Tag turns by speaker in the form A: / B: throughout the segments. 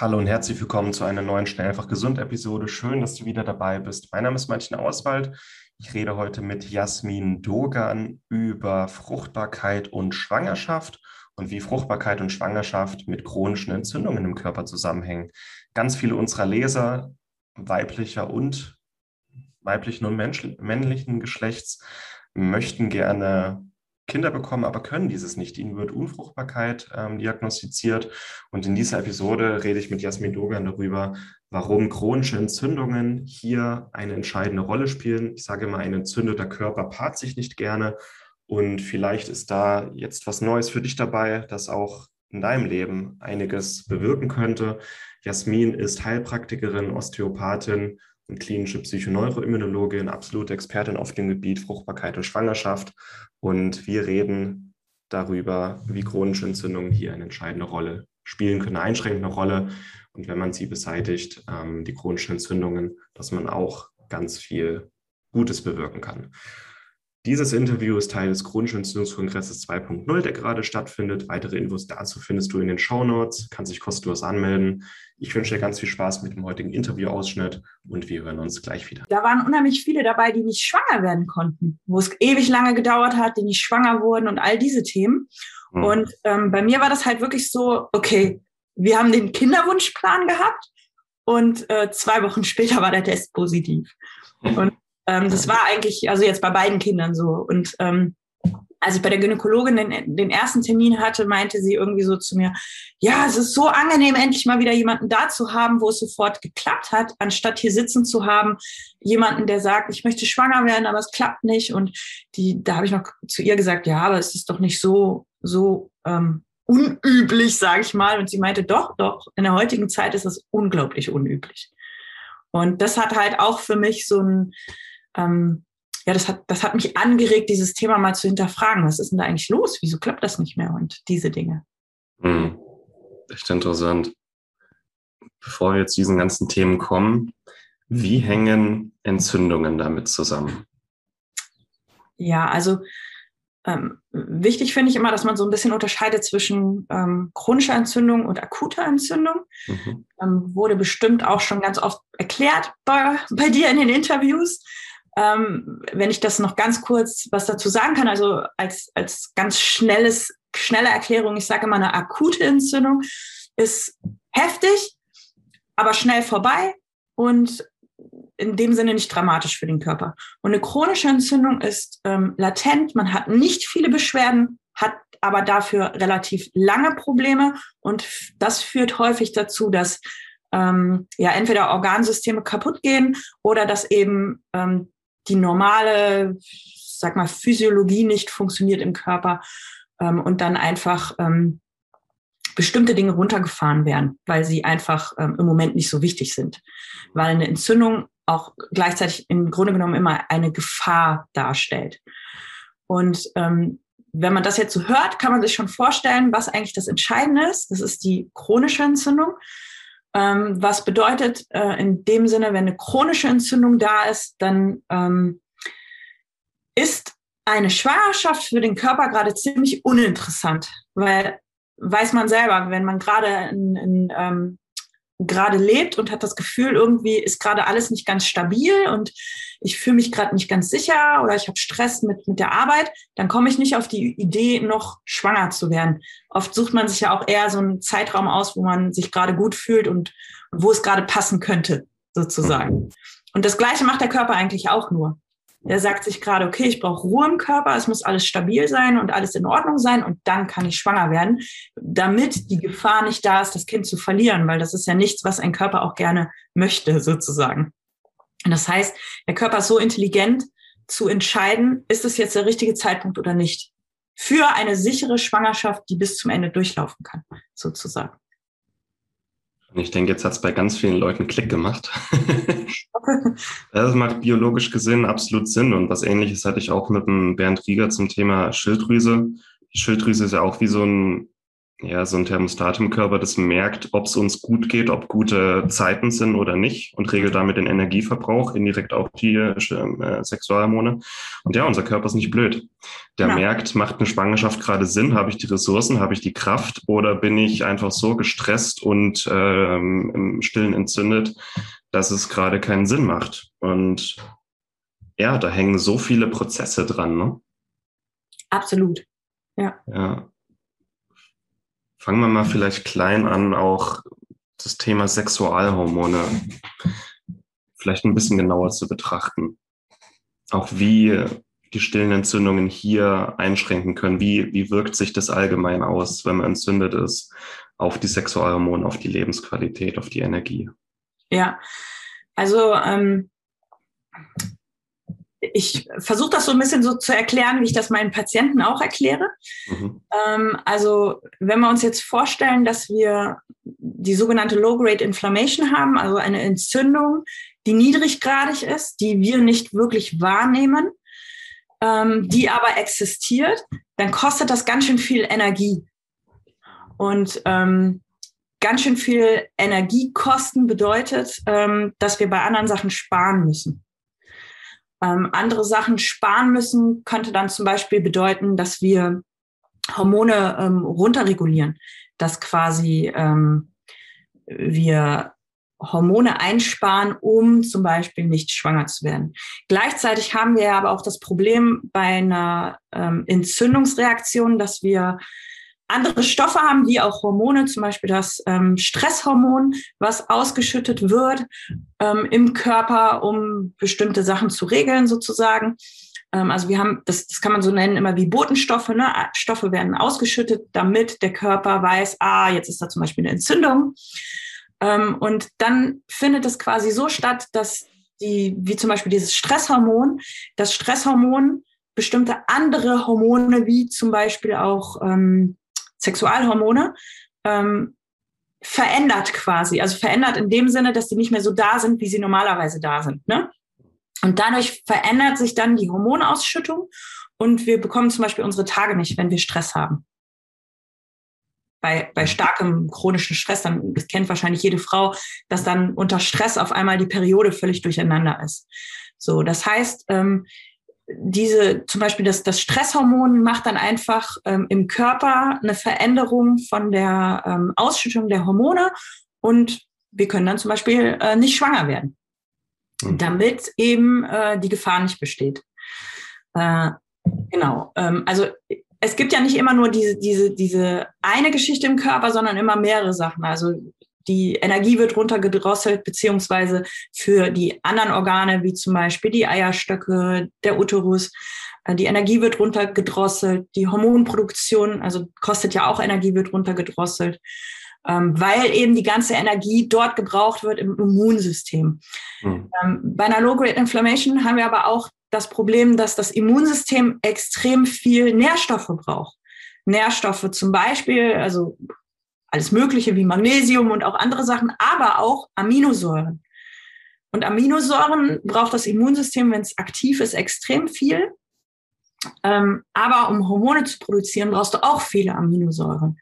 A: Hallo und herzlich willkommen zu einer neuen Schnell einfach gesund Episode. Schön, dass du wieder dabei bist. Mein Name ist Martin Auswald. Ich rede heute mit Jasmin Dogan über Fruchtbarkeit und Schwangerschaft und wie Fruchtbarkeit und Schwangerschaft mit chronischen Entzündungen im Körper zusammenhängen. Ganz viele unserer Leser weiblicher und weiblichen und männlichen Geschlechts möchten gerne Kinder bekommen, aber können dieses nicht. Ihnen wird Unfruchtbarkeit ähm, diagnostiziert. Und in dieser Episode rede ich mit Jasmin Dogan darüber, warum chronische Entzündungen hier eine entscheidende Rolle spielen. Ich sage immer, ein entzündeter Körper paart sich nicht gerne. Und vielleicht ist da jetzt was Neues für dich dabei, das auch in deinem Leben einiges bewirken könnte. Jasmin ist Heilpraktikerin, Osteopathin und klinische Psychoneuroimmunologin, absolute Expertin auf dem Gebiet Fruchtbarkeit und Schwangerschaft. Und wir reden darüber, wie chronische Entzündungen hier eine entscheidende Rolle spielen können, eine einschränkende Rolle. Und wenn man sie beseitigt, ähm, die chronischen Entzündungen, dass man auch ganz viel Gutes bewirken kann. Dieses Interview ist Teil des Chronischen Entzündungskongresses 2.0, der gerade stattfindet. Weitere Infos dazu findest du in den Show Notes. Kannst dich kostenlos anmelden. Ich wünsche dir ganz viel Spaß mit dem heutigen Interviewausschnitt und wir hören uns gleich wieder.
B: Da waren unheimlich viele dabei, die nicht schwanger werden konnten, wo es ewig lange gedauert hat, die nicht schwanger wurden und all diese Themen. Hm. Und ähm, bei mir war das halt wirklich so, okay, wir haben den Kinderwunschplan gehabt und äh, zwei Wochen später war der Test positiv. Und ähm, das war eigentlich, also jetzt bei beiden Kindern so. Und ähm, als ich bei der Gynäkologin den, den ersten Termin hatte, meinte sie irgendwie so zu mir, ja, es ist so angenehm, endlich mal wieder jemanden da zu haben, wo es sofort geklappt hat, anstatt hier sitzen zu haben, jemanden, der sagt, ich möchte schwanger werden, aber es klappt nicht. Und die, da habe ich noch zu ihr gesagt, ja, aber es ist doch nicht so, so ähm, unüblich, sage ich mal. Und sie meinte, doch, doch, in der heutigen Zeit ist das unglaublich unüblich. Und das hat halt auch für mich so ein, ähm, ja, das hat, das hat mich angeregt, dieses Thema mal zu hinterfragen. Was ist denn da eigentlich los? Wieso klappt das nicht mehr? Und diese Dinge.
A: Hm. Echt interessant. Bevor wir jetzt zu diesen ganzen Themen kommen, wie hängen Entzündungen damit zusammen?
B: Ja, also ähm, wichtig finde ich immer, dass man so ein bisschen unterscheidet zwischen ähm, chronischer Entzündung und akuter Entzündung. Mhm. Ähm, wurde bestimmt auch schon ganz oft erklärt bei, bei dir in den Interviews. Ähm, wenn ich das noch ganz kurz was dazu sagen kann, also als, als ganz schnelles, schnelle Erklärung, ich sage immer, eine akute Entzündung ist heftig, aber schnell vorbei und in dem Sinne nicht dramatisch für den Körper. Und eine chronische Entzündung ist ähm, latent, man hat nicht viele Beschwerden, hat aber dafür relativ lange Probleme und das führt häufig dazu, dass ähm, ja entweder Organsysteme kaputt gehen oder dass eben ähm, die normale, sag mal, Physiologie nicht funktioniert im Körper ähm, und dann einfach ähm, bestimmte Dinge runtergefahren werden, weil sie einfach ähm, im Moment nicht so wichtig sind. Weil eine Entzündung auch gleichzeitig im Grunde genommen immer eine Gefahr darstellt. Und ähm, wenn man das jetzt so hört, kann man sich schon vorstellen, was eigentlich das Entscheidende ist. Das ist die chronische Entzündung. Ähm, was bedeutet äh, in dem Sinne, wenn eine chronische Entzündung da ist, dann ähm, ist eine Schwangerschaft für den Körper gerade ziemlich uninteressant, weil weiß man selber, wenn man gerade in, in, ähm, gerade lebt und hat das Gefühl, irgendwie ist gerade alles nicht ganz stabil und ich fühle mich gerade nicht ganz sicher oder ich habe Stress mit, mit der Arbeit, dann komme ich nicht auf die Idee, noch schwanger zu werden. Oft sucht man sich ja auch eher so einen Zeitraum aus, wo man sich gerade gut fühlt und, und wo es gerade passen könnte, sozusagen. Und das Gleiche macht der Körper eigentlich auch nur. Er sagt sich gerade, okay, ich brauche Ruhe im Körper, es muss alles stabil sein und alles in Ordnung sein und dann kann ich schwanger werden, damit die Gefahr nicht da ist, das Kind zu verlieren, weil das ist ja nichts, was ein Körper auch gerne möchte, sozusagen. Und das heißt, der Körper ist so intelligent zu entscheiden, ist es jetzt der richtige Zeitpunkt oder nicht. Für eine sichere Schwangerschaft, die bis zum Ende durchlaufen kann, sozusagen.
A: Ich denke, jetzt hat es bei ganz vielen Leuten Klick gemacht. das macht biologisch gesehen absolut Sinn. Und was ähnliches hatte ich auch mit dem Bernd Rieger zum Thema Schilddrüse. Die Schilddrüse ist ja auch wie so ein ja, so ein Thermostat im Körper, das merkt, ob es uns gut geht, ob gute Zeiten sind oder nicht und regelt damit den Energieverbrauch, indirekt auch die äh, Sexualhormone. Und ja, unser Körper ist nicht blöd. Der ja. merkt, macht eine Schwangerschaft gerade Sinn? Habe ich die Ressourcen? Habe ich die Kraft? Oder bin ich einfach so gestresst und ähm, im Stillen entzündet, dass es gerade keinen Sinn macht? Und ja, da hängen so viele Prozesse dran, ne?
B: Absolut. Ja.
A: Ja. Fangen wir mal vielleicht klein an, auch das Thema Sexualhormone vielleicht ein bisschen genauer zu betrachten. Auch wie die stillen Entzündungen hier einschränken können. Wie, wie wirkt sich das allgemein aus, wenn man entzündet ist, auf die Sexualhormone, auf die Lebensqualität, auf die Energie?
B: Ja, also ähm, ich versuche das so ein bisschen so zu erklären, wie ich das meinen Patienten auch erkläre. Mhm. Ähm, also wenn wir uns jetzt vorstellen, dass wir die sogenannte Low-Grade Inflammation haben, also eine Entzündung, die niedriggradig ist, die wir nicht wirklich wahrnehmen, ähm, die aber existiert, dann kostet das ganz schön viel Energie. Und ähm, ganz schön viel Energiekosten bedeutet, ähm, dass wir bei anderen Sachen sparen müssen. Ähm, andere Sachen sparen müssen könnte dann zum Beispiel bedeuten, dass wir Hormone ähm, runterregulieren, dass quasi ähm, wir Hormone einsparen, um zum Beispiel nicht schwanger zu werden. Gleichzeitig haben wir aber auch das Problem bei einer ähm, Entzündungsreaktion, dass wir andere Stoffe haben, wie auch Hormone, zum Beispiel das ähm, Stresshormon, was ausgeschüttet wird ähm, im Körper, um bestimmte Sachen zu regeln sozusagen. Ähm, also wir haben, das, das kann man so nennen, immer wie Botenstoffe. Ne? Stoffe werden ausgeschüttet, damit der Körper weiß, ah, jetzt ist da zum Beispiel eine Entzündung. Ähm, und dann findet es quasi so statt, dass die, wie zum Beispiel dieses Stresshormon, das Stresshormon bestimmte andere Hormone, wie zum Beispiel auch ähm, Sexualhormone, ähm, verändert quasi. Also verändert in dem Sinne, dass die nicht mehr so da sind, wie sie normalerweise da sind. Ne? Und dadurch verändert sich dann die Hormonausschüttung und wir bekommen zum Beispiel unsere Tage nicht, wenn wir Stress haben. Bei, bei starkem chronischen Stress, dann das kennt wahrscheinlich jede Frau, dass dann unter Stress auf einmal die Periode völlig durcheinander ist. So, das heißt, ähm, diese, zum Beispiel das, das Stresshormon macht dann einfach ähm, im Körper eine Veränderung von der ähm, Ausschüttung der Hormone und wir können dann zum Beispiel äh, nicht schwanger werden, mhm. damit eben äh, die Gefahr nicht besteht. Äh, genau. Ähm, also es gibt ja nicht immer nur diese, diese, diese eine Geschichte im Körper, sondern immer mehrere Sachen. Also die Energie wird runtergedrosselt, beziehungsweise für die anderen Organe, wie zum Beispiel die Eierstöcke, der Uterus, äh, die Energie wird runtergedrosselt, die Hormonproduktion, also kostet ja auch Energie, wird runtergedrosselt, ähm, weil eben die ganze Energie dort gebraucht wird im Immunsystem. Mhm. bei einer Low-Grade Inflammation haben wir aber auch das Problem, dass das Immunsystem extrem viel Nährstoffe braucht. Nährstoffe zum Beispiel, also alles Mögliche wie Magnesium und auch andere Sachen, aber auch Aminosäuren. Und Aminosäuren braucht das Immunsystem, wenn es aktiv ist, extrem viel. Ähm, aber um Hormone zu produzieren, brauchst du auch viele Aminosäuren.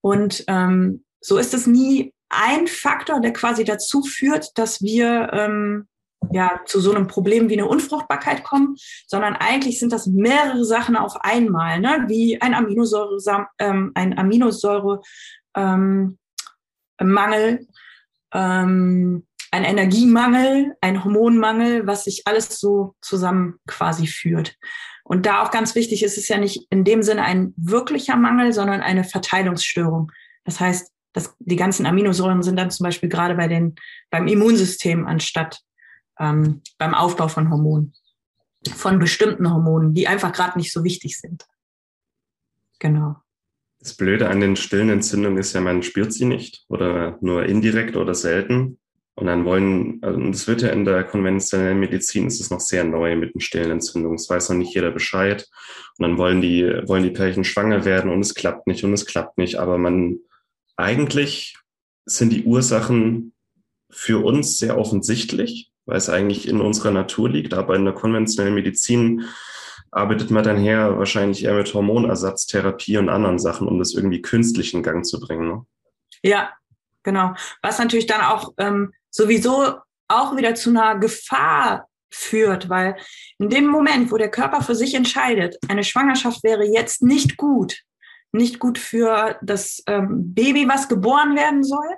B: Und ähm, so ist es nie ein Faktor, der quasi dazu führt, dass wir ähm, ja, zu so einem Problem wie eine Unfruchtbarkeit kommen, sondern eigentlich sind das mehrere Sachen auf einmal, ne? wie ein Aminosäure, ähm, ein Aminosäure ähm, ähm, ein Energiemangel, ein Hormonmangel, was sich alles so zusammen quasi führt. Und da auch ganz wichtig ist es ja nicht in dem Sinne ein wirklicher Mangel, sondern eine Verteilungsstörung. Das heißt, dass die ganzen Aminosäuren sind dann zum Beispiel gerade bei den, beim Immunsystem anstatt ähm, beim Aufbau von Hormonen, von bestimmten Hormonen, die einfach gerade nicht so wichtig sind. Genau.
A: Das Blöde an den stillen Entzündungen ist ja, man spürt sie nicht oder nur indirekt oder selten. Und dann wollen, also das wird ja in der konventionellen Medizin, ist es noch sehr neu mit den stillen Entzündungen. Es weiß noch nicht jeder Bescheid. Und dann wollen die, wollen die Pärchen schwanger werden und es klappt nicht und es klappt nicht. Aber man, eigentlich sind die Ursachen für uns sehr offensichtlich weil es eigentlich in unserer Natur liegt. Aber in der konventionellen Medizin arbeitet man dann her wahrscheinlich eher mit Hormonersatztherapie und anderen Sachen, um das irgendwie künstlich in Gang zu bringen. Ne?
B: Ja, genau. Was natürlich dann auch ähm, sowieso auch wieder zu einer Gefahr führt, weil in dem Moment, wo der Körper für sich entscheidet, eine Schwangerschaft wäre jetzt nicht gut, nicht gut für das ähm, Baby, was geboren werden soll,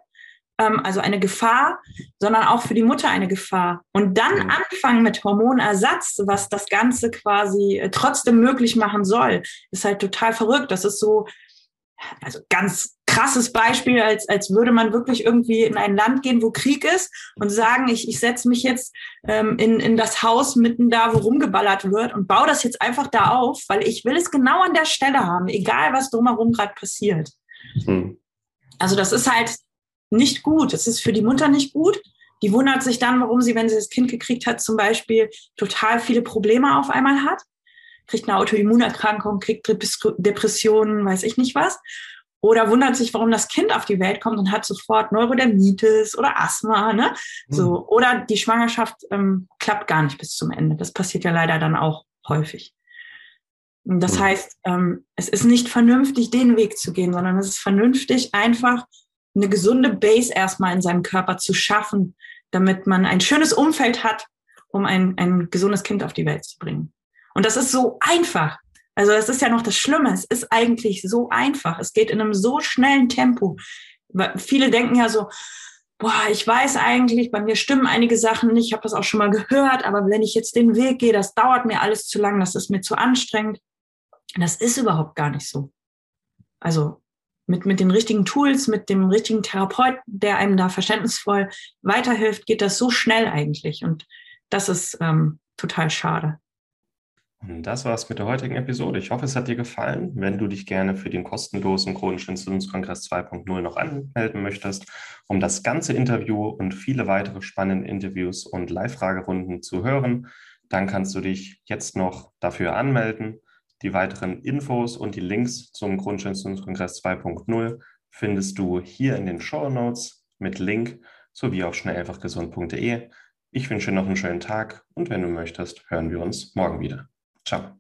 B: ähm, also eine Gefahr, sondern auch für die Mutter eine Gefahr. Und dann anfangen mit Hormonersatz, was das Ganze quasi äh, trotzdem möglich machen soll, ist halt total verrückt. Das ist so, also ganz krasses Beispiel, als, als würde man wirklich irgendwie in ein Land gehen, wo Krieg ist und sagen, ich, ich setze mich jetzt ähm, in, in das Haus mitten da, wo rumgeballert wird und baue das jetzt einfach da auf, weil ich will es genau an der Stelle haben, egal was drumherum gerade passiert. Hm. Also das ist halt nicht gut. Das ist für die Mutter nicht gut. Die wundert sich dann, warum sie, wenn sie das Kind gekriegt hat, zum Beispiel total viele Probleme auf einmal hat. Kriegt eine Autoimmunerkrankung, kriegt Depressionen, weiß ich nicht was. Oder wundert sich, warum das Kind auf die Welt kommt und hat sofort Neurodermitis oder Asthma. Ne? Mhm. So. Oder die Schwangerschaft ähm, klappt gar nicht bis zum Ende. Das passiert ja leider dann auch häufig. Das mhm. heißt, ähm, es ist nicht vernünftig, den Weg zu gehen, sondern es ist vernünftig, einfach eine gesunde Base erstmal in seinem Körper zu schaffen, damit man ein schönes Umfeld hat, um ein, ein gesundes Kind auf die Welt zu bringen. Und das ist so einfach. Also es ist ja noch das Schlimme. Es ist eigentlich so einfach. Es geht in einem so schnellen Tempo. Viele denken ja so, boah, ich weiß eigentlich, bei mir stimmen einige Sachen nicht. Ich habe das auch schon mal gehört, aber wenn ich jetzt den Weg gehe, das dauert mir alles zu lang, das ist mir zu anstrengend. Das ist überhaupt gar nicht so. Also mit, mit den richtigen Tools, mit dem richtigen Therapeut, der einem da verständnisvoll weiterhilft, geht das so schnell eigentlich. Und das ist ähm, total schade.
A: Das war's mit der heutigen Episode. Ich hoffe, es hat dir gefallen. Wenn du dich gerne für den kostenlosen Chronischen Entzündungskongress 2.0 noch anmelden möchtest, um das ganze Interview und viele weitere spannende Interviews und Live-Fragerunden zu hören, dann kannst du dich jetzt noch dafür anmelden. Die weiteren Infos und die Links zum Grundsteinsundskongress 2.0 findest du hier in den Show Notes mit Link sowie auf schnelleinfachgesund.de. Ich wünsche dir noch einen schönen Tag und wenn du möchtest, hören wir uns morgen wieder. Ciao.